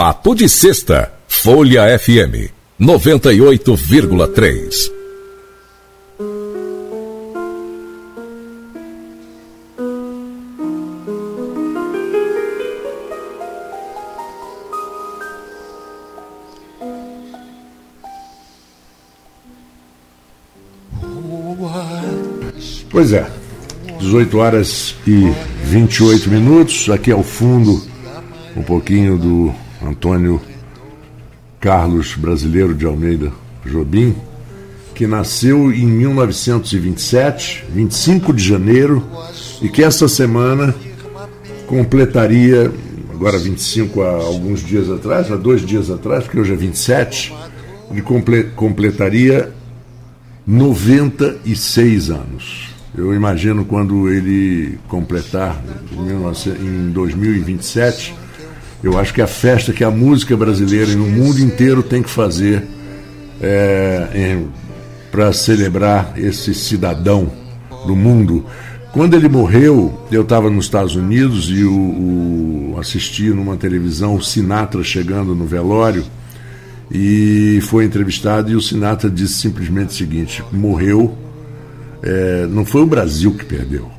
Papo de Sexta, Folha FM 98,3. Pois é, 18 horas e 28 minutos. Aqui ao fundo, um pouquinho do Antônio Carlos Brasileiro de Almeida Jobim, que nasceu em 1927, 25 de janeiro, e que essa semana completaria, agora 25 há alguns dias atrás, há dois dias atrás, porque hoje é 27, ele completaria 96 anos. Eu imagino quando ele completar em 2027, eu acho que a festa que a música brasileira e no mundo inteiro tem que fazer é, para celebrar esse cidadão do mundo. Quando ele morreu, eu estava nos Estados Unidos e o, o, assisti numa televisão o Sinatra chegando no velório e foi entrevistado e o Sinatra disse simplesmente o seguinte: morreu é, não foi o Brasil que perdeu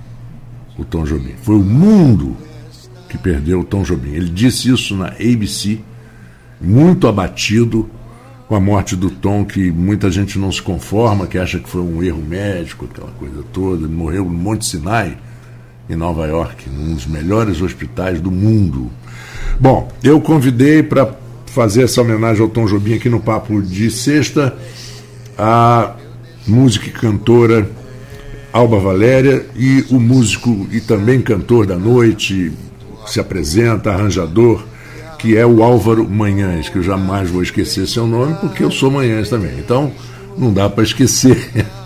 o Tom Jobim, foi o mundo que perdeu o Tom Jobim. Ele disse isso na ABC, muito abatido com a morte do Tom, que muita gente não se conforma, que acha que foi um erro médico, aquela coisa toda. Ele morreu no Monte Sinai, em Nova York, num dos melhores hospitais do mundo. Bom, eu convidei para fazer essa homenagem ao Tom Jobim aqui no Papo de Sexta a música e cantora Alba Valéria e o músico e também cantor da noite, se apresenta, arranjador, que é o Álvaro Manhães, que eu jamais vou esquecer seu nome, porque eu sou Manhães também. Então, não dá para esquecer.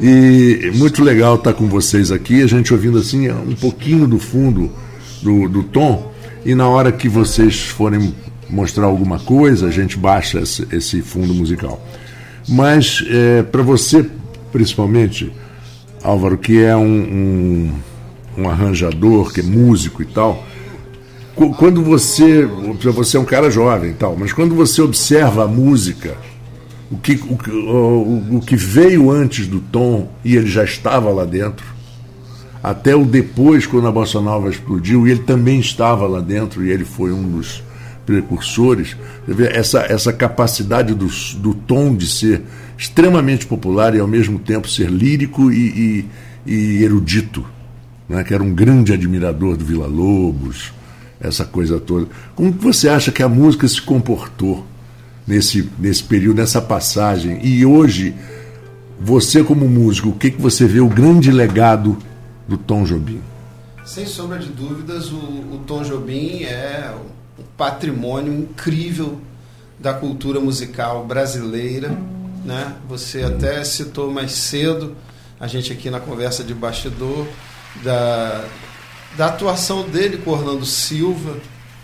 E muito legal estar com vocês aqui, a gente ouvindo assim um pouquinho do fundo do, do tom, e na hora que vocês forem mostrar alguma coisa, a gente baixa esse, esse fundo musical. Mas, é, para você, principalmente, Álvaro, que é um, um, um arranjador, que é músico e tal, quando você. Você é um cara jovem tal, mas quando você observa a música, o que, o, o, o que veio antes do tom e ele já estava lá dentro, até o depois, quando a Bossa Nova explodiu, e ele também estava lá dentro, e ele foi um dos precursores, essa, essa capacidade do, do tom de ser extremamente popular e ao mesmo tempo ser lírico e, e, e erudito, né? que era um grande admirador do Vila Lobos, essa coisa toda. Como você acha que a música se comportou nesse, nesse período, nessa passagem? E hoje, você como músico, o que, que você vê o grande legado do Tom Jobim? Sem sombra de dúvidas, o, o Tom Jobim é um patrimônio incrível da cultura musical brasileira né? Você até citou mais cedo, a gente aqui na conversa de bastidor, da, da atuação dele com Orlando Silva.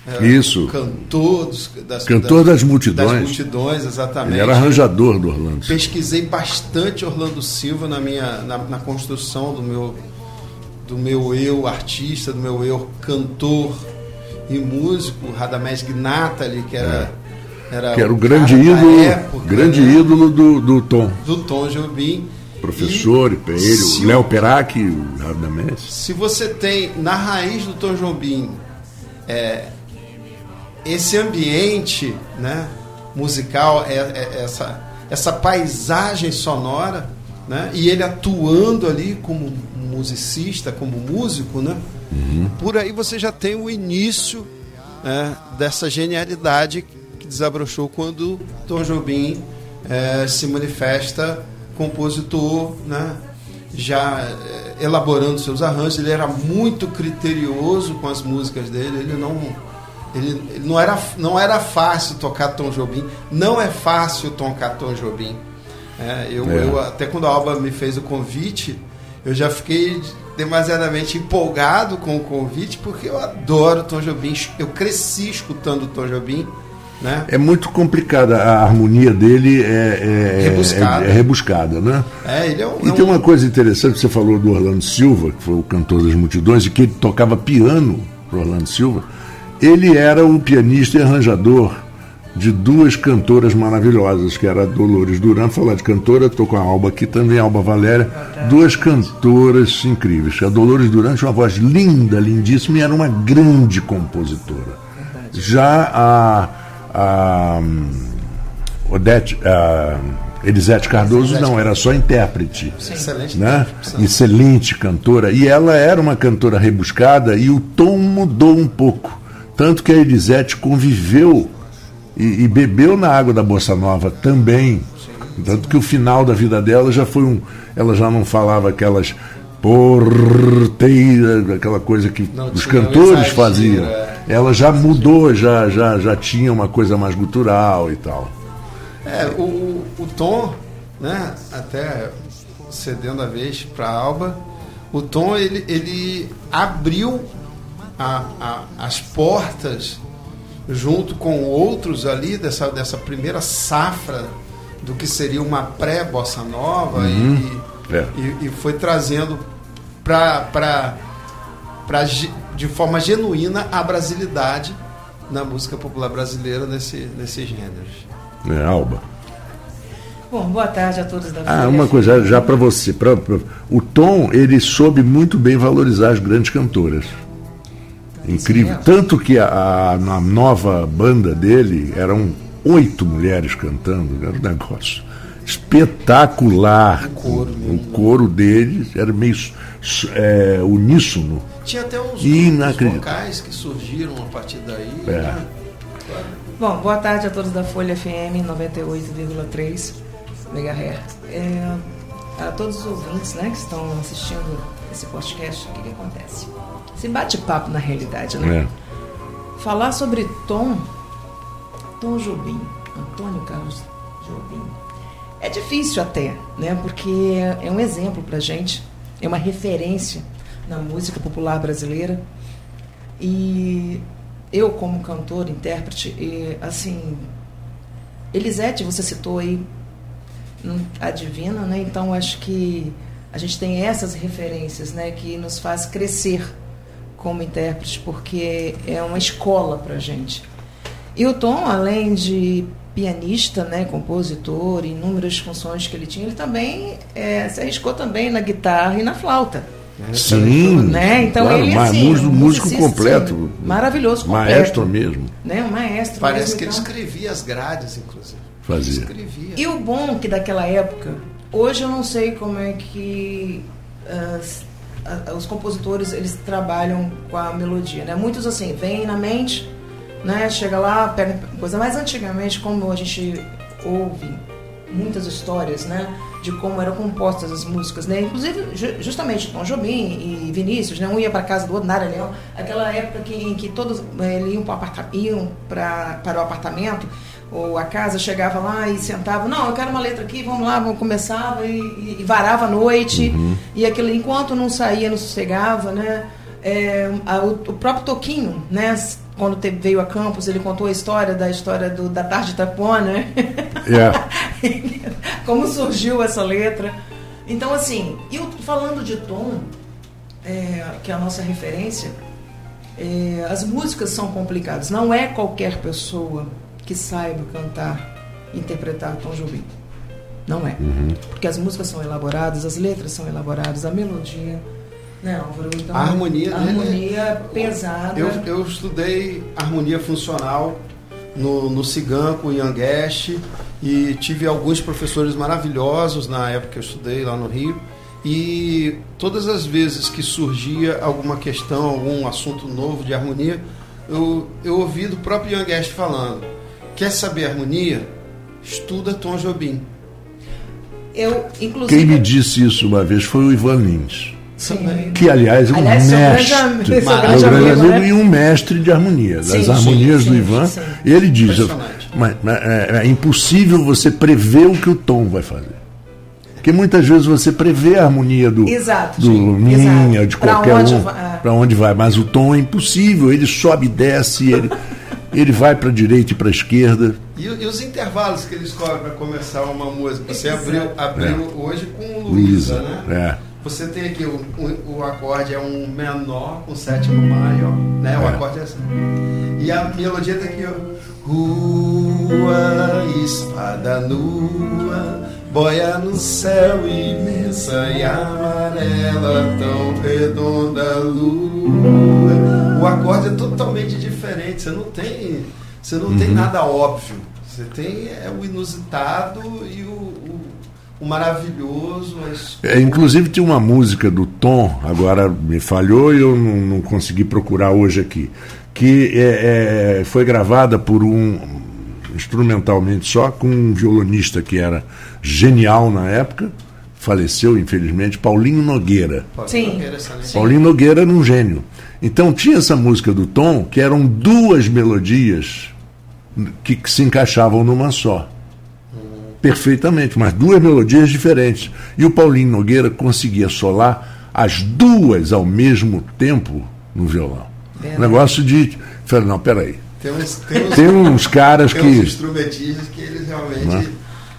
É, Isso. Cantor, dos, das, cantor das, das, multidões. Das multidões, exatamente. Ele era arranjador do Orlando. Pesquisei bastante Orlando Silva na minha na, na construção do meu do meu eu artista, do meu eu cantor e músico, Radamés Gnatali, que era é era que era o grande ídolo, época, grande né? ídolo do, do Tom. Do Tom Jobim. Professor, e ele, o Léo Perac, o Radamés. Se você tem na raiz do Tom Jobim é, esse ambiente né, musical, é, é, essa, essa paisagem sonora, né, e ele atuando ali como musicista, como músico, né, uhum. por aí você já tem o início né, dessa genialidade que desabrochou quando Tom Jobim é, se manifesta compositor, né? já é, elaborando seus arranjos. Ele era muito criterioso com as músicas dele. Ele não, ele, ele não, era, não era fácil tocar Tom Jobim. Não é fácil tocar Tom Jobim. É, eu, é. eu, até quando a Alba me fez o convite, eu já fiquei demasiadamente empolgado com o convite, porque eu adoro Tom Jobim. Eu cresci escutando Tom Jobim. Né? É muito complicada, a harmonia dele é, é rebuscada. É, é rebuscada, né? É, ele é um, e tem uma coisa interessante, você falou do Orlando Silva, que foi o cantor das multidões, e que ele tocava piano para Orlando Silva. ele era o pianista e arranjador de duas cantoras maravilhosas, que era a Dolores Duran, falar de cantora, estou com a Alba aqui também, Alba Valéria, duas cantoras incríveis. A Dolores Duran tinha uma voz linda, lindíssima e era uma grande compositora. Já a, a Odete, a Elisete Cardoso não, era só intérprete. Excelente. Né? Excelente cantora. E ela era uma cantora rebuscada e o tom mudou um pouco. Tanto que a Elisete conviveu e, e bebeu na água da Bossa Nova também. Tanto que o final da vida dela já foi um. Ela já não falava aquelas porteiras, aquela coisa que Não os cantores faziam. é. Ela já mudou, já, já, já tinha uma coisa mais gutural e tal. É, o, o, Tom, né, até cedendo a vez para Alba, o Tom ele, ele abriu a, a, as portas junto com outros ali dessa, dessa primeira safra do que seria uma pré-bossa nova e, É. e, e foi trazendo para de forma genuína a brasilidade na música popular brasileira nesse, nesses gêneros. É, Alba. Bom, boa tarde a todos da Ah, uma coisa, já para você. Pra, pra- o Tom, ele soube muito bem valorizar as grandes cantoras. Incrível. Tanto que a, a- na nova banda dele eram oito mulheres cantando. Era um negócio espetacular. O coro, O coro deles era meio é, uníssono. Tinha até uns vocais que surgiram a partir daí. É. né? Bom, boa tarde a todos da Folha FM 98,3 MHz. É, a todos os ouvintes né, que estão assistindo esse podcast, o que, que acontece? Esse bate-papo na realidade, né? É. Falar sobre Tom, Tom Jobim, Antônio Carlos Jobim, é difícil até, né? Porque é um exemplo pra gente, é uma referência na música popular brasileira. E eu, como cantor, intérprete, e, assim, Elisete, você citou aí hum, a Divina, né? Então acho que a gente tem essas referências, né, que nos faz crescer como intérprete, porque é uma escola para gente. E o Tom, além de pianista, né, compositor, inúmeras funções que ele tinha, ele também é, se arriscou também na guitarra e na flauta. Sim. Né? Então claro, ele assim, músico, um músico musicista, completo. assim, maravilhoso, completo. Maestro mesmo. Né? Um maestro. Parece mesmo, que ele então. escrevia as grades, inclusive. Fazia. Escrevia. E o bom que daquela época, hoje eu não sei como é que as- a- os compositores eles trabalham com a melodia, né? Muitos assim, vem na mente, né? Chega lá, pega coisa, mas antigamente como a gente ouve muitas histórias, né? De como eram compostas as músicas, né? Inclusive, ju- justamente Tom Jobim e Vinícius, né? Um ia para casa do outro, Nara Leão. Aquela época que, em que todos eh, iam, para aparta iam pra, para o apartamento ou a casa, chegava lá e sentava, não, eu quero uma letra aqui, vamos lá, vamos começava e, e- varava a noite. E aquilo, enquanto não saía, não sossegava, né? É, a- o, o próprio Toquinho, né? Quando te- veio a Campos, ele contou a história da história do, da tarde de Itapuã, né? É. Como surgiu essa letra. Então, assim, e falando de tom, é, que é a nossa referência, é, as músicas são complicadas. Não é qualquer pessoa que saiba cantar, interpretar Tom Jobim. Não é. Porque as músicas são elaboradas, as letras são elaboradas, a melodia. Né, Álvaro? Então, A harmonia a dele é- harmonia pesada. Eu, eu estudei harmonia funcional no, no Cigan com o Ian Guest e tive alguns professores maravilhosos na época que eu estudei lá no Rio. E todas as vezes que surgia alguma questão, algum assunto novo de harmonia, eu, eu ouvi do próprio Ian Guest falando: quer saber harmonia? Estuda Tom Jobim. Eu, inclusive. Quem me disse isso uma vez foi o Ivan Lins. Sim. Que, aliás, é um Aliás, seu grande mestre. é um grande grande amigo, amigo né? e um mestre de harmonia, das Sim, harmonias sim, do Ivan. sim. Ele diz: mas, mas é, é impossível você prever o que o tom vai fazer. Porque muitas vezes você prevê a harmonia do, Exato, do sim, minha, exato. de Pra qualquer onde um, vai- é. para onde vai. Mas o tom é impossível, ele sobe e desce, ele, ele vai para a direita e para a esquerda. E, e os intervalos que ele escolhe para começar uma música? Você Exato. abriu, abriu hoje com Luísa, né? é. Você tem aqui o, o, o acorde é um menor com sétimo maior, né? O É. acorde é assim. E a melodia tá aqui, ó. Rua, espada nua, boia no céu imensa e amarela, tão redonda lua. O acorde é totalmente diferente, você não tem, você não tem nada óbvio. Você tem é, o inusitado e o, o, maravilhoso. es- É, inclusive tinha uma música do Tom, agora me falhou e eu não, não consegui procurar hoje aqui, que é, é, foi gravada por um instrumentalmente só com um violonista que era genial na época, faleceu infelizmente, Paulinho Nogueira. Sim. Paulinho Nogueira era um gênio. Então tinha essa música do Tom que eram duas melodias que, que se encaixavam numa só. Perfeitamente, mas duas melodias diferentes. E o Paulinho Nogueira conseguia solar as duas ao mesmo tempo no violão. Um negócio de. Falei, não, peraí. Tem uns, tem uns, Tem uns caras tem uns que. instrumentistas que eles realmente Né?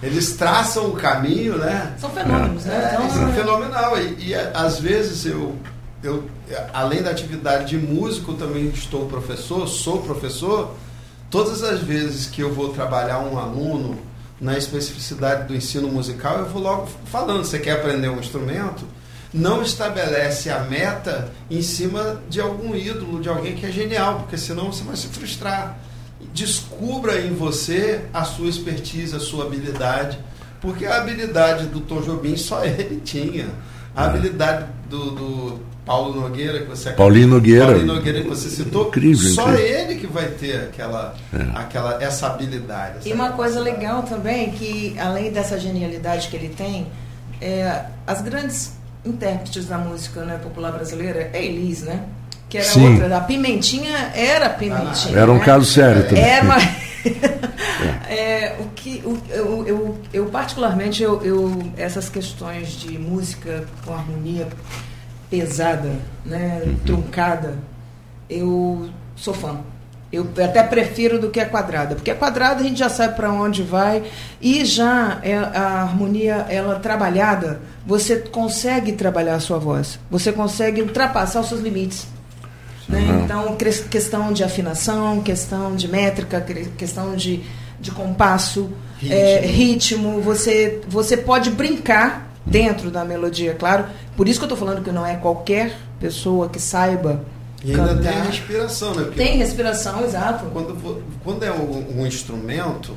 eles traçam o caminho, né? São fenômenos, né? É, Então, isso é fenomenal. E, e, às vezes eu, eu, além da atividade de músico, também estou professor, sou professor. Todas as vezes que eu vou trabalhar um aluno na especificidade do ensino musical, eu vou logo falando: você quer aprender um instrumento? Não estabelece a meta em cima de algum ídolo, de alguém que é genial, porque senão você vai se frustrar. Descubra em você a sua expertise, a sua habilidade, porque a habilidade do Tom Jobim só ele tinha. A É. habilidade do, do Paulo Nogueira, que você Paulinho Nogueira. Paulinho Nogueira que você citou, Incrível, só incrível. ele que vai ter aquela, É. aquela essa habilidade. essa E uma coisa legal também, que além dessa genialidade que ele tem, é, as grandes intérpretes da música né, popular brasileira é Elis, né? Que era Sim. outra. A Pimentinha era Pimentinha. Era um né? caso sério também. Era uma... É, o que o- eu, eu, eu particularmente eu, eu- essas questões de música com harmonia pesada, né, Uhum. truncada, eu sou fã. Eu até prefiro do que a quadrada, porque a quadrada a gente já sabe para onde vai e já é a harmonia ela trabalhada, você consegue trabalhar a sua voz, você consegue ultrapassar os seus limites. né? Uhum. Então, questão de afinação, questão de métrica, questão de, de compasso, Ritmo. é, ritmo, você, você pode brincar dentro da melodia, claro. Por isso que eu estou falando que não é qualquer pessoa que saiba E ainda cantar. tem a respiração, né? Porque Tem respiração, exato. quando, quando é um, um instrumento,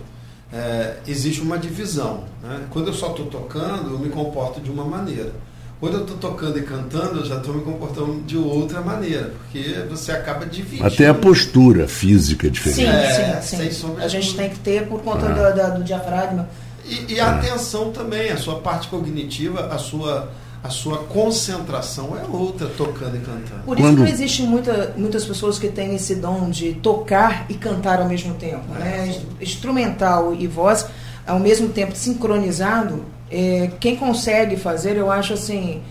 é, existe uma divisão. Né? Quando eu só estou tocando, eu me comporto de uma maneira. Quando eu estou tocando e cantando, eu já estou me comportando de outra maneira, porque você acaba dividindo. Até a postura física é Sim, diferente. É, sim, sem sim. sombra A de gente tem que ter por conta Ah. da- da- do diafragma. E, e a atenção também, a sua parte cognitiva, a sua, a sua concentração é outra tocando e cantando. Por isso Quando- não existe muita, muitas pessoas que têm esse dom de tocar e cantar ao mesmo tempo. É. Né? Instrumental e voz, ao mesmo tempo sincronizado, é, quem consegue fazer, eu acho assim,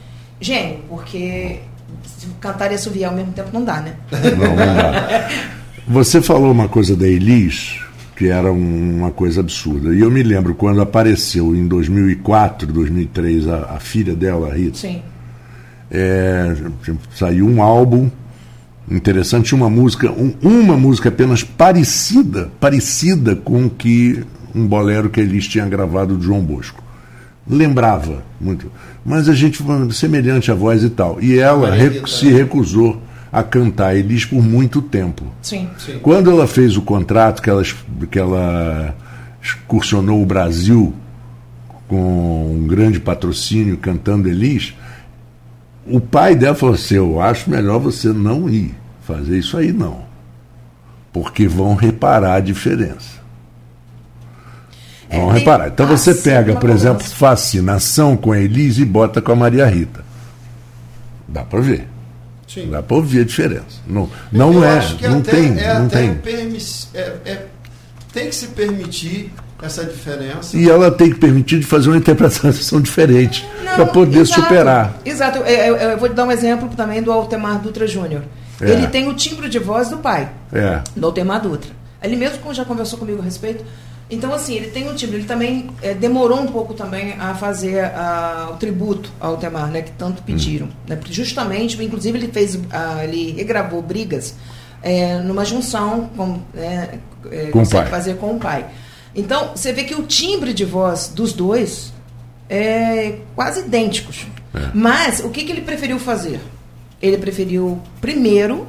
gênio, porque cantar e assoviar ao mesmo tempo não dá, né? Não, não dá. Você falou uma coisa da Elis, que era um- uma coisa absurda. E eu me lembro quando apareceu em 2004, 2003, a, a filha dela, a Rita. Sim. É, saiu um álbum interessante, uma música, um- uma música apenas parecida, parecida com o que um bolero que eles tinham gravado do João Bosco. Lembrava muito, mas a gente semelhante à voz e tal. E ela Maria re- Rita, se né? recusou a cantar Elis por muito tempo. Sim. Sim. Quando ela fez o contrato, que ela, que ela excursionou o Brasil com um grande patrocínio cantando Elis, o pai dela falou assim: Eu acho melhor você não ir fazer isso aí, não. Porque vão reparar a diferença. É, Vão tem- reparar. Então você pega, por exemplo, fascinação com a Elis e bota com a Maria Rita. Dá para ver. Sim. Dá para ouvir a diferença. Não, não Eu é, acho que não até- tem, é não tem. permiss- é- é- tem que se permitir essa diferença. E ela tem que permitir de fazer uma interpretação diferente para poder exato, superar. Exato. Eu, eu- eu vou te dar um exemplo também do Altemar Dutra Júnior. É. Ele tem o timbre de voz do pai. É. do Altemar Dutra. Ele mesmo como já conversou comigo a respeito. Então, assim, ele tem um timbre. Ele também é, demorou um pouco também a fazer a, o tributo ao Temar, né? Que tanto pediram. Hum. Né, justamente, inclusive, ele fez, a, ele regravou Brigas é, numa junção com, né, é, com consegue fazer com o pai. Então, você vê que o timbre de voz dos dois é quase idênticos. É. Mas, o que, que ele preferiu fazer? Ele preferiu, primeiro,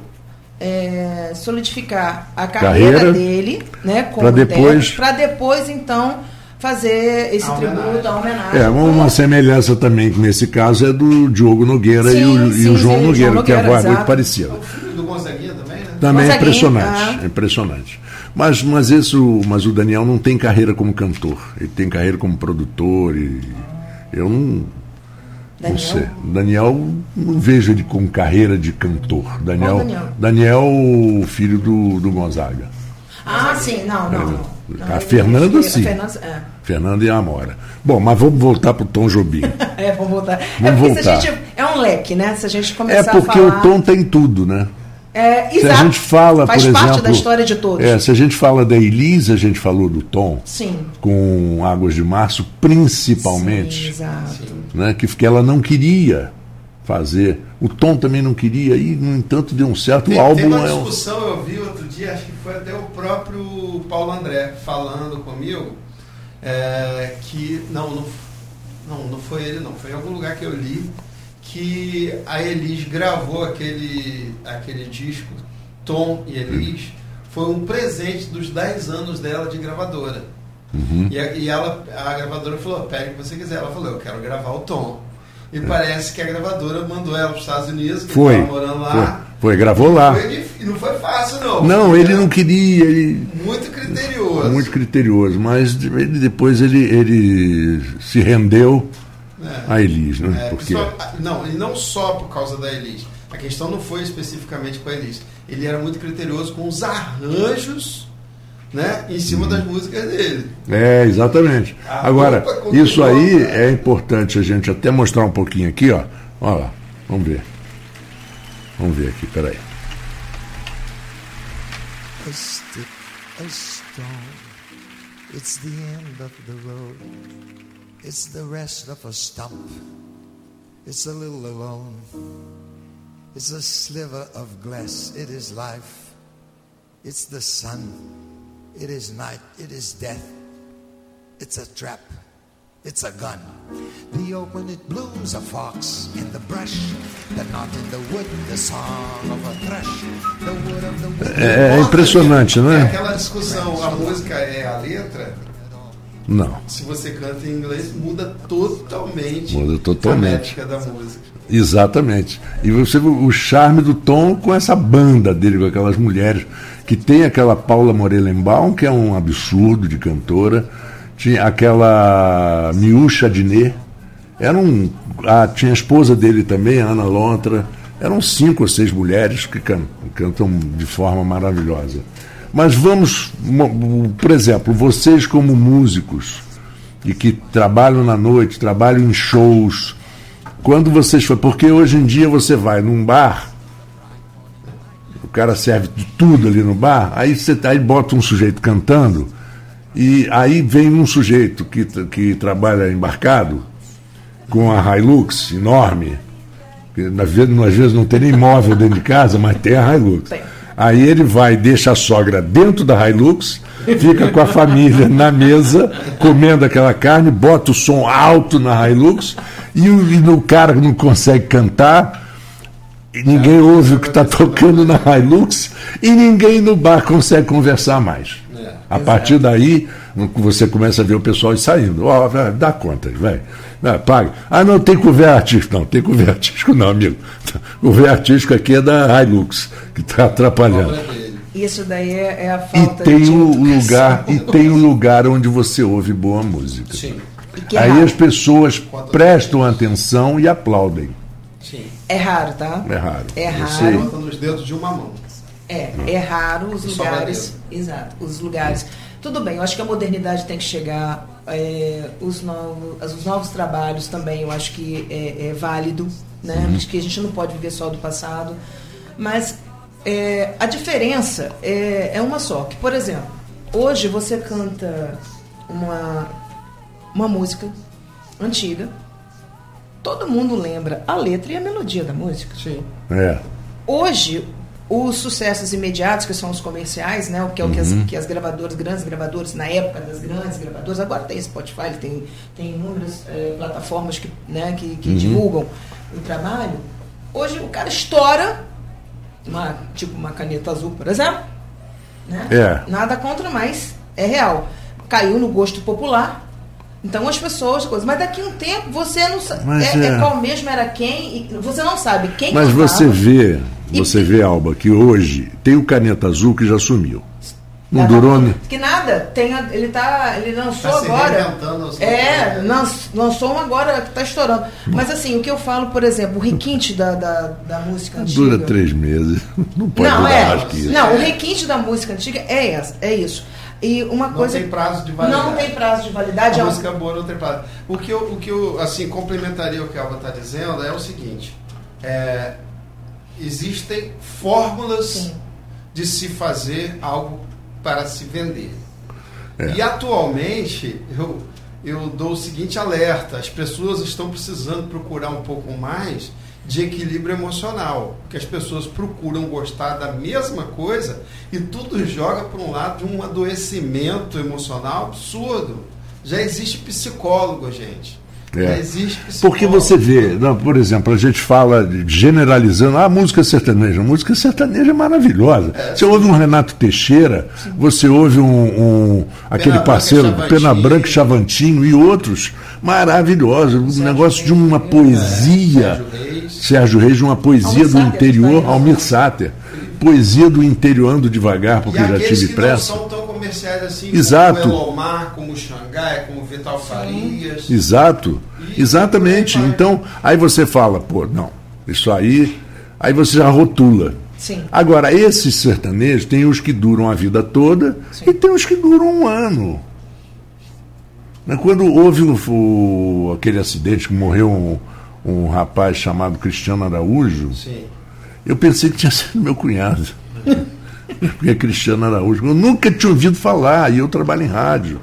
é, solidificar a carreira, carreira dele, né, para depois, para depois então fazer esse a tributo, a homenagem. É, uma, semelhança também que nesse caso é do Diogo Nogueira sim, e, o, sim, e o João sim, Nogueira, João que é a voz muito parecida. O filho do Gonzaguinha também, né? Também é impressionante, ah. impressionante. Mas, mas, esse, mas o Daniel não tem carreira como cantor, ele tem carreira como produtor e eu não Daniel? Você. Daniel, não vejo ele com carreira de cantor. Daniel, Daniel? Daniel, filho do, do Gonzaga. Ah, sim, não, não. não. A Fernanda, sim. Fernanda, é. Fernanda e a Amora. Bom, mas vamos voltar para o Tom Jobim. é, vamos voltar. Vamos é voltar. Gente, é um leque, né? Se a gente começar a falar... É porque o Tom tem tudo, né? É, se a gente fala, Faz por parte exemplo, da história de todos. É, se a gente fala da Elise, a gente falou do Tom. Sim. Com Águas de Março, principalmente. Sim, exato. Né, que, que ela não queria fazer. O Tom também não queria, e, no entanto, deu um certo. Tem, o álbum tem uma é discussão, eu vi outro dia, acho que foi até o próprio Paulo André falando comigo, é, que. Não, não, não, não foi ele, não. Foi em algum lugar que eu li que a Elis gravou aquele, aquele disco, Tom e Elis, foi um presente dos 10 anos dela de gravadora. Uhum. E, a, e ela, a gravadora falou, pega o que você quiser. Ela falou, eu quero gravar o Tom. E é. parece que a gravadora mandou ela para os Estados Unidos, que foi, morando lá. Foi, foi gravou lá. E não foi fácil, não. Não, ele não queria. Ele... Muito criterioso. Muito criterioso, mas ele, depois ele, ele se rendeu é. a Elis, né? É, Porque... Só, não, e não só por causa da Elis. A questão não foi especificamente com a Elis. Ele era muito criterioso com os arranjos né, em cima das músicas dele. É, exatamente. A Agora, isso aí é importante a gente até mostrar um pouquinho aqui, ó. Olha lá, vamos ver. Vamos ver aqui, peraí. A stick, a stone, it's the end of the road. It's the rest of a stump. It's a little alone. It's a sliver of glass. It is life. It's the sun. It is night. It is death. It's a trap. It's a gun. The oak when it blooms, a fox in the brush. The knot in the wood, the song of a thrush. The wood of the wood. É, é impressionante, né? É aquela discussão, a música é a letra não. Se você canta em inglês, muda totalmente, muda totalmente. a da música. Exatamente. E você o charme do Tom com essa banda dele, com aquelas mulheres, que tem aquela Paula Morelenbaum, que é um absurdo de cantora, tinha aquela Miúcha Diné, era um, ah, tinha a esposa dele também, a Ana Lontra, eram cinco ou seis mulheres que can, cantam de forma maravilhosa. Mas vamos, por exemplo, vocês como músicos e que trabalham na noite, trabalham em shows, quando vocês for, porque hoje em dia você vai num bar, o cara serve de tudo ali no bar, aí você aí bota um sujeito cantando e aí vem um sujeito que, que trabalha embarcado com a Hilux enorme, que às vezes não tem nem móvel dentro de casa, mas tem a Hilux. Tem. Aí ele vai, deixa a sogra dentro da Hilux, fica com a família na mesa, comendo aquela carne, bota o som alto na Hilux, e o, e o cara não consegue cantar, ninguém é, ouve o que está tocando na Hilux, e ninguém no bar consegue conversar mais. É, a partir daí, você começa a ver o pessoal saindo. Ó, oh, dá conta, vai. Paga. Ah, não, tem couvert artístico. Não, tem couvert artístico não, amigo. O couvert artístico aqui é da Hilux, que está atrapalhando. Isso daí é, é a falta e tem de o lugar E tem o um lugar onde você ouve boa música. Sim. É Aí raro. as pessoas prestam atenção e aplaudem. Sim. É raro, tá? É raro. É raro. nos dedos de uma mão. É, é raro os lugares. Exato, os lugares. Tudo bem, eu acho que a modernidade tem que chegar, é, os, novos, os novos trabalhos também, eu acho que é, é válido, né? Uhum. Acho que a gente não pode viver só do passado. Mas é, a diferença é, é uma só, que, por exemplo, Hoje você canta uma, uma música antiga, todo mundo lembra a letra e a melodia da música. Sim. É. Hoje, os sucessos imediatos, que são os comerciais, né? O que é o que as, Uhum. que as gravadoras, grandes gravadoras, na época das grandes gravadoras, agora tem Spotify, tem, tem inúmeras eh, plataformas que, né, que, Uhum. que divulgam o trabalho. Hoje o cara estoura, uma, tipo uma caneta azul, por exemplo. Né? É. Nada contra, mas é real. Caiu no gosto popular. Então as pessoas, coisas. Mas daqui a um tempo você não sabe. É, é. é qual mesmo era quem, você não sabe quem Mas cantava. você vê, você vê, Alba, que hoje tem o Caneta Azul que já sumiu. Não Tava- durou, né? Que nada, tem, a- ele tá. Ele lançou Tá se agora. É, lanç- lançou um agora que tá estourando. Mas assim, o que eu falo, por exemplo, o requinte da, da, da música antiga. Dura três meses. Não pode Não, durar é. mais que isso. Não, o requinte da música antiga é, essa, é isso. E uma Não coisa. tem prazo de validade. Não tem prazo de validade. A é um- música boa não tem prazo. O que eu, o que eu assim, complementaria o que a Alba está dizendo é o seguinte: é, existem fórmulas Sim. de se fazer algo para se vender. É. E atualmente, eu, eu dou o seguinte alerta: as pessoas estão precisando procurar um pouco mais de equilíbrio emocional. Porque as pessoas procuram gostar da mesma coisa e tudo joga para um lado de um adoecimento emocional absurdo. Já existe psicólogo, gente. É. Existe. Porque você vê, não, por exemplo, a gente fala de- generalizando, ah, música sertaneja. Música sertaneja é maravilhosa. você ouve um Renato Teixeira, você ouve um, um- aquele Branca e parceiro Chavantinho. Pena Branca e Chavantinho e outros maravilhosos. Um negócio de uma É, poesia. Sérgio Reis. Sérgio Reis, uma poesia Almir do interior? Almir Sater. Poesia do interior ando devagar, porque e já tive que pressa. Comerciais assim, Exato. como o Elomar, como o Xangai, como o Vital Farias. Exato. E Exatamente. Então, aí você fala, pô, não, isso aí. Aí você já rotula. Sim. Agora, esses sertanejos tem os que duram a vida toda e tem os que duram um ano. Quando houve o, o- aquele acidente que morreu um, um rapaz chamado Cristiano Araújo, Sim. eu pensei que tinha sido meu cunhado. Porque é Cristiano Araújo. Eu nunca tinha ouvido falar, e eu trabalho em rádio.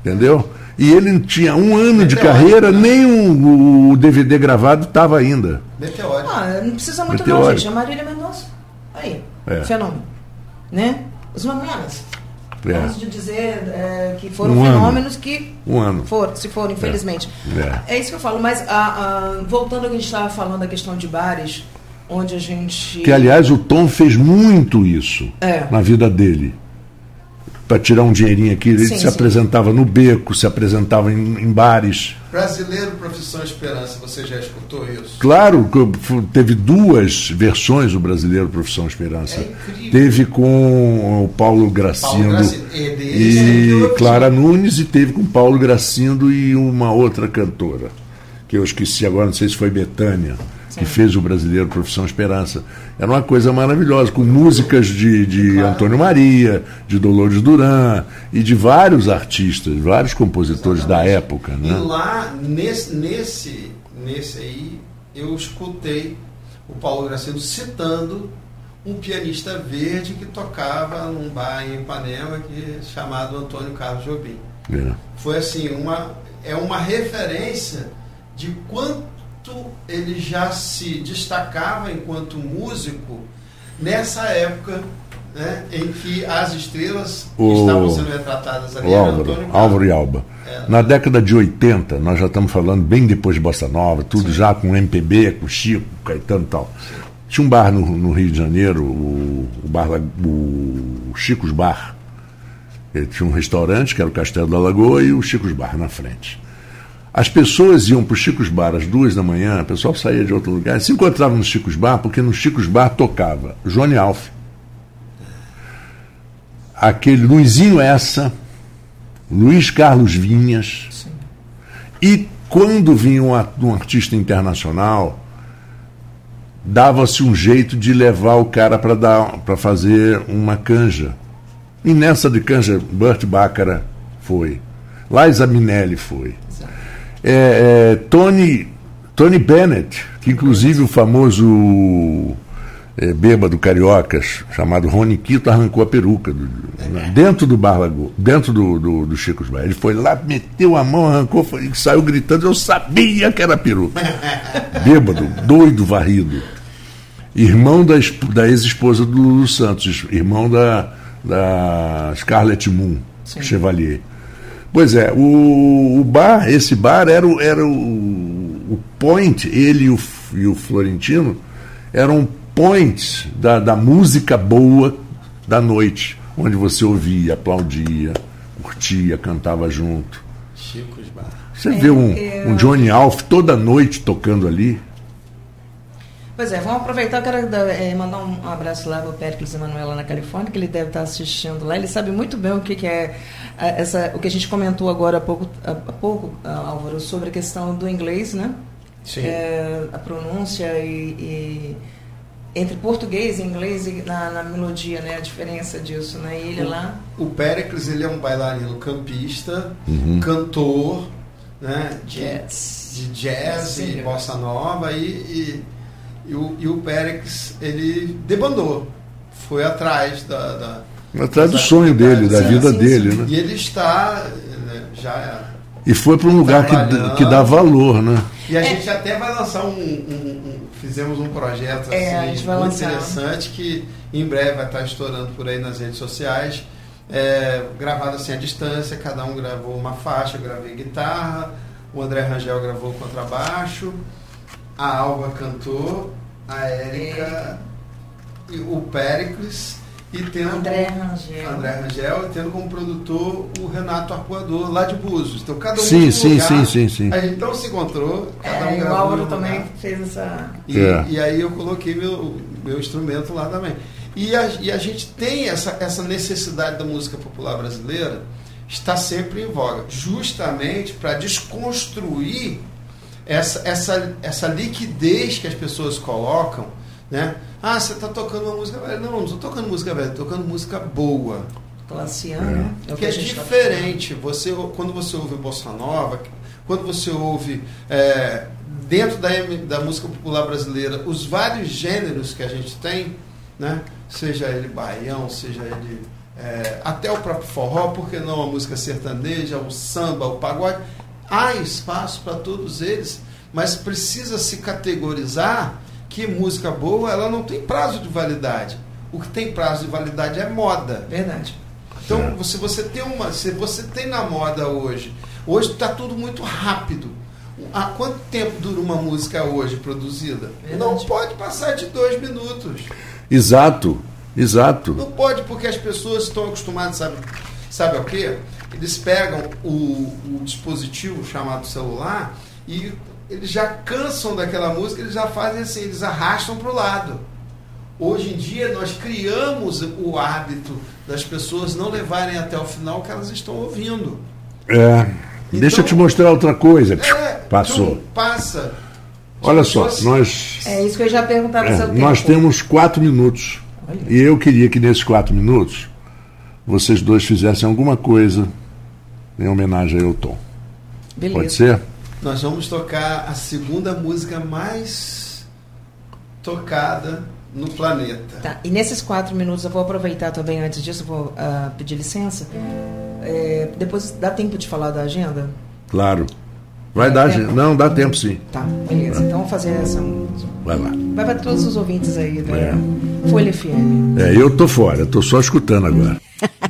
Entendeu? E ele tinha um ano de carreira, né? nem um- o DVD gravado estava ainda. Meteórico. Ah, não precisa muito Meteórico. não, gente. A Marília Mendonça. Aí. É. Fenômeno. Né? Os Mamonas. É. Vamos de dizer é, que foram Um ano. fenômenos que Um ano. foram, se foram, infelizmente. É. É. isso que eu falo, mas ah, ah, voltando ao que a gente estava falando da questão de bares, onde a gente. Que, aliás, o Tom fez muito isso É. na vida dele. Para tirar um dinheirinho aqui, ele Sim, se sim. apresentava no beco, se apresentava em, em bares. Brasileiro Profissão Esperança, você já escutou isso? Claro, teve duas versões do Brasileiro Profissão Esperança. É teve com o Paulo Gracindo. É sim, que e eu- Clara Nunes e teve com Paulo Gracindo e uma outra cantora, que eu esqueci agora, não sei se foi Betânia, que fez o Brasileiro Profissão Esperança. Era uma coisa maravilhosa, com músicas de, de Claro. Antônio Maria, de Dolores Duran e de vários artistas, vários compositores da Exatamente. época. E Né? lá, nesse, nesse, nesse aí, eu escutei o Paulo Gracindo citando um pianista verde que tocava num bar em Ipanema que, chamado Antônio Carlos Jobim. É. Foi assim, uma, é uma referência de quanto ele já se destacava enquanto músico nessa época né, em que as estrelas que O- estavam sendo retratadas ali O Álvaro, Antônio. Álvaro e Alba. É. Na década de 80, nós já estamos falando bem depois de Bossa Nova, tudo já com MPB, com Chico, Caetano e tal. Tinha um bar no, no Rio de Janeiro, o, o bar, o Chico's Bar. Ele tinha um restaurante, que era o Castelo da Lagoa, e o Chico's Bar na frente. As pessoas iam para o Chico's Bar às duas da manhã, o pessoal saía de outro lugar, se encontravam no Chico's Bar, porque no Chico's Bar tocava Johnny Alf, aquele Luizinho Essa, Luiz Carlos Vinhas, e quando vinha um, um artista internacional, dava-se um jeito de levar o cara para fazer uma canja. E nessa de canja, Burt Baccara foi. Liza Minelli foi. É, é, Tony, Tony Bennett, que inclusive o famoso é, bêbado cariocas, chamado Rony Quito, arrancou a peruca do, dentro do Bar dentro do, do, do Chico Bairros. Ele foi lá, meteu a mão, arrancou foi, saiu gritando, eu sabia que era peruca. bêbado, doido, varrido. Irmão da, da ex-esposa do Lulu Santos, irmão da, da Scarlett Moon, Sim. Chevalier. Pois é, o, o, bar, esse bar era, o, era o, o point, ele e o, e o Florentino eram points da, da música boa da noite, onde você ouvia, aplaudia, curtia, cantava junto. Chico Bar. Você é, vê um, é, um Johnny Alf toda noite tocando ali. Pois é, vamos aproveitar, eu quero é, mandar um abraço lá para o Péricles Emanuel lá na Califórnia, que ele deve estar assistindo lá. Ele sabe muito bem o que, que é essa, o que a gente comentou agora há pouco, há pouco Álvaro, sobre a questão do inglês, né? Sim. É, a pronúncia e, e, entre português e inglês e na, na, melodia, né? A diferença disso, né? E ele o, lá... O Péricles, ele é um bailarino campista, uhum. cantor, né? Jazz. De, de jazz e bossa nova e, e e o, e o Pérez, ele debandou, foi atrás da. da atrás do sonho dele, da vida sim, dele, sim. né? E ele está né, já. E foi para um lugar que, que dá valor, né? E a é. gente até vai lançar um, um, um, Fizemos um projeto é, assim, muito lançar. interessante que em breve vai estar estourando por aí nas redes sociais. É, gravado assim à distância, cada um gravou uma faixa, eu gravei guitarra, o André Rangel gravou contrabaixo, a Alba cantou, a Érica, e o Péricles e tendo André Rangel. André Rangel e tendo como produtor o Renato Arpoador lá de Búzios. Então cada um sim, sim, lugar, sim, sim, sim. A gente então se encontrou, cada um é, gravou. O Álvaro também fez essa. E, é. e aí eu coloquei meu, meu instrumento lá também. E a, e a gente tem essa, essa necessidade da música popular brasileira está sempre em voga, justamente para desconstruir essa, essa, essa liquidez que as pessoas colocam, né? Ah, você está tocando uma música velha. Não, não estou tocando música velha, estou tocando música boa. Classiana. É. Que é tá diferente. Tá você, quando você ouve bossa nova, quando você ouve é, dentro da, da música popular brasileira os vários gêneros que a gente tem, né? Seja ele baião, seja ele é, até o próprio forró, porque não a música sertaneja, o samba, o pagode há espaço para todos eles, mas precisa se categorizar que música boa ela não tem prazo de validade. O que tem prazo de validade é moda. Verdade. Então, é. se você tem uma, se você tem na moda hoje, hoje está tudo muito rápido. Há quanto tempo dura uma música hoje produzida? Verdade. Não pode passar de dois minutos. Exato, exato. Não pode porque as pessoas estão acostumadas, sabe, sabe o quê? Eles pegam o, o dispositivo chamado celular e eles já cansam daquela música, eles já fazem assim, eles arrastam para o lado. Hoje em dia nós criamos o hábito das pessoas não levarem até o final o que elas estão ouvindo. É. Então, Deixa eu te mostrar outra coisa. É, Passou. Então, passa. Olha só, nós. É isso que eu já perguntava é, Nós temos quatro minutos. Olha. E eu queria que nesses quatro minutos vocês dois fizessem alguma coisa em homenagem ao Tom. Beleza. Pode ser? Nós vamos tocar a segunda música mais tocada no planeta. Tá. E nesses quatro minutos eu vou aproveitar também, antes disso, eu vou uh, pedir licença. É, depois dá tempo de falar da agenda? Claro. Vai é, dar, tempo? não, dá tempo sim. Tá, beleza. Então vamos fazer essa. Vai lá. Vai para todos os ouvintes aí da é. Folha FM. É, eu tô fora, tô só escutando agora.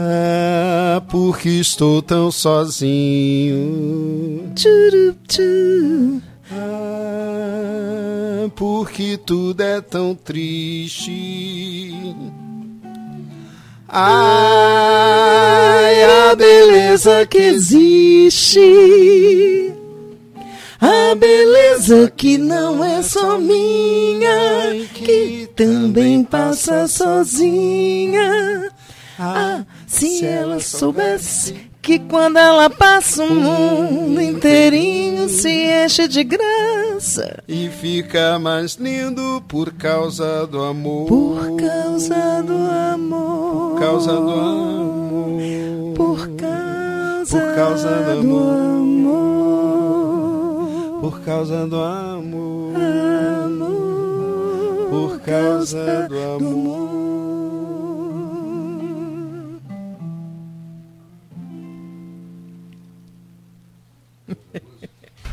Ah, porque estou tão sozinho. Ah, porque tudo é tão triste. Ai, a beleza que existe. A beleza que não é só minha, que também passa sozinha. Ah, se ela soubesse que quando ela passa o mundo inteirinho se enche de graça e fica mais lindo por causa do amor. Por causa do amor. Por causa do amor. Por causa, por causa do, do amor. amor. Por causa do amor. amor. Por causa do amor.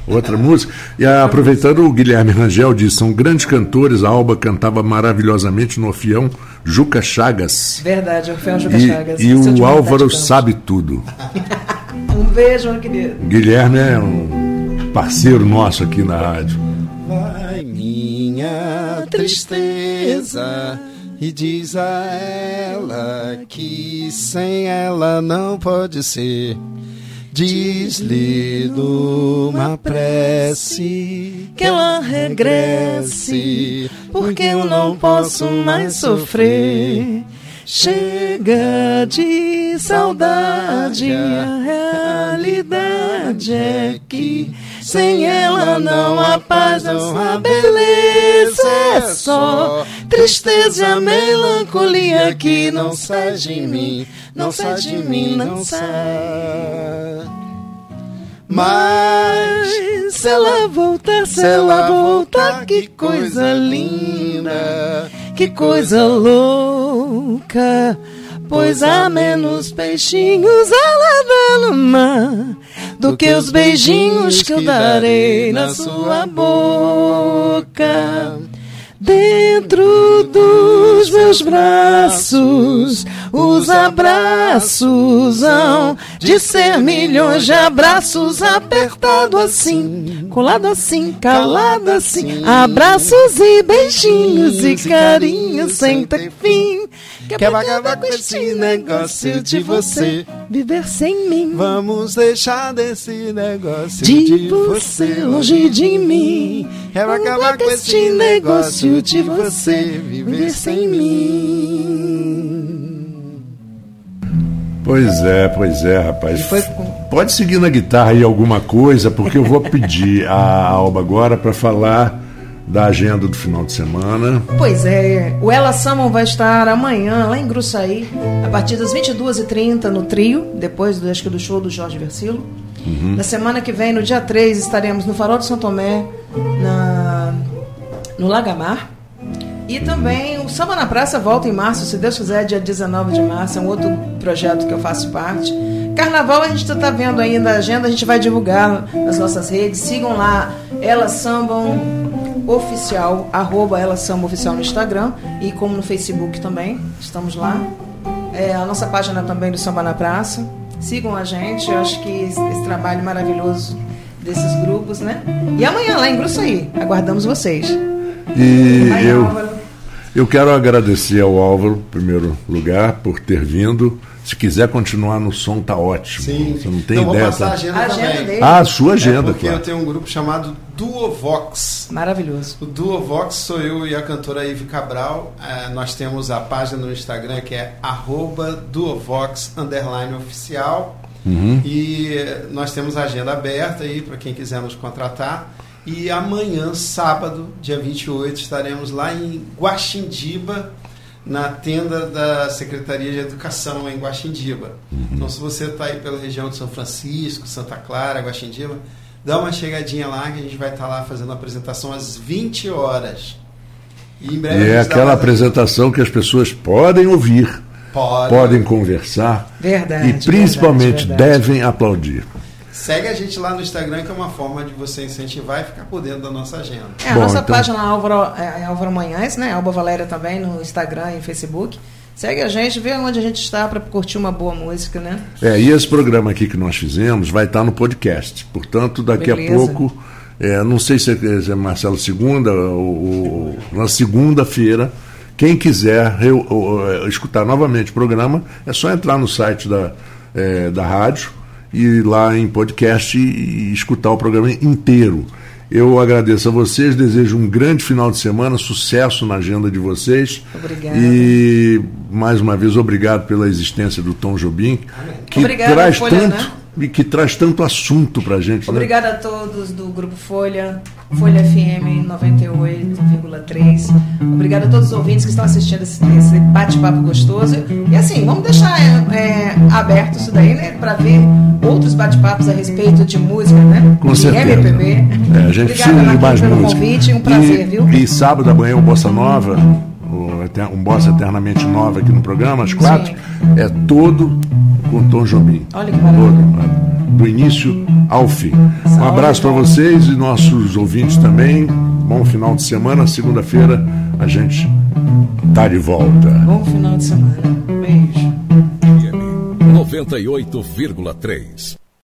Outra música. E aproveitando, o Guilherme Rangel diz: são grandes cantores. A Alba cantava maravilhosamente no Orfeão Juca Chagas. Verdade, Orfeão Juca E, Chagas. e o Álvaro sabe tudo. Um beijo, meu querido. Guilherme é um parceiro nosso aqui na rádio. Vai minha tristeza e diz a ela que sem ela não pode ser. Diz-lhe numa prece Que ela regresse, porque eu não posso mais sofrer. Chega de saudade, a realidade é que sem ela não há paz, não há beleza, é só tristeza e melancolia que não sai de mim, não sai de mim, não sai. Mas se ela voltar, se ela voltar, que coisa linda, que coisa louca. Pois há menos peixinhos ela dá no mar do que os beijinhos que eu darei na sua boca. Dentro dos meus braços, os abraços hão de ser milhões de abraços apertado assim, colado assim, calado assim, abraços e beijinhos e carinhos sem ter fim. Quer acabar com esse negócio de você viver sem mim. Vamos deixar desse negócio de, de, você longe de mim. Quero acabar com esse negócio de você viver sem mim. Pois é, pois é, rapaz. Foi- Pode seguir na guitarra aí alguma coisa, porque eu vou pedir a Alba agora para falar da agenda do final de semana. Pois é, o Ela Salmon vai estar amanhã lá em Gruçaí, a partir das 22h30 no trio, depois do, acho que do show do Jorge Versilo. Na semana que vem, no dia 3, estaremos no Farol de São Tomé, na, no Lagamar. E também o Samba na Praça volta em março, se Deus quiser, dia 19 de março, é um outro projeto que eu faço parte. Carnaval a gente está vendo ainda a agenda, a gente vai divulgar nas nossas redes. Sigam lá, Ela Sambam Oficial, arroba Ela Samba Oficial no Instagram e como no Facebook também, estamos lá. É, a nossa página também do Samba na Praça. Sigam a gente, eu acho que esse, esse trabalho maravilhoso desses grupos, né? E amanhã lá em Gruçaí, aguardamos vocês. E Vai, eu, Álvaro. eu quero agradecer ao Álvaro, em primeiro lugar, por ter vindo. Se quiser continuar no som, tá ótimo. Você não tem então, ideia. Vou passar a tá? agenda, A agenda também. dele. Ah, a sua agenda, é porque claro. eu tenho um grupo chamado Duovox. Maravilhoso. O Duovox sou eu e a cantora Ivy Cabral. Eh, nós temos a página no Instagram que é arroba Duovox underline oficial. Uhum. E nós temos a agenda aberta aí para quem quiser nos contratar. E amanhã, sábado, dia 28, estaremos lá em Guaxindiba, na tenda da Secretaria de Educação em Guaxindiba. Então, se você está aí pela região de São Francisco, Santa Clara, Guaxindiba, dá uma chegadinha lá que a gente vai estar lá fazendo a apresentação às 20 horas. E em breve E é aquela apresentação que as pessoas podem ouvir, Pode. podem conversar Verdade. e principalmente verdade, verdade. devem aplaudir. Segue a gente lá no Instagram, que é uma forma de você incentivar e ficar por dentro da nossa agenda. É, a Bom, nossa então- página Álvaro, é, é Álvaro Manhães, né? Alba Valéria também no Instagram e Facebook. Segue a gente, vê onde a gente está para curtir uma boa música, né? É, e esse programa aqui que nós fizemos vai estar no podcast. Portanto, daqui Beleza. a pouco, é, não sei se é, se é Marcelo segunda ou, ou na segunda-feira Quem quiser eu, eu, escutar novamente o programa, é só entrar no site da, é, da rádio e lá em podcast e, e escutar o programa inteiro. Eu agradeço a vocês, desejo um grande final de semana, sucesso na agenda de vocês. Obrigada. E mais uma vez, obrigado pela existência do Tom Jobim, que Obrigada, traz Folha, tanto né? E que traz tanto assunto para a gente. né? Obrigada a todos do Grupo Folha, Folha FM 98,3. Obrigada a todos os ouvintes que estão assistindo esse, esse bate-papo gostoso. E assim, vamos deixar é, é, aberto isso daí, né? Para ver outros bate-papos a respeito de música, né? Com de certeza. MPB. É, a gente Obrigada, precisa de mais pelo música. convite. Um prazer, e, viu? E sábado amanhã o Bossa Nova, um Bossa Eternamente Nova aqui no programa, às quatro, é todo com Tom Jobim. Olha que maravilha. Todo, do início ao fim. Um Saúde, abraço para vocês e nossos ouvintes também. Bom final de semana. Segunda-feira a gente tá de volta. Bom final de semana. Beijo. 98,3.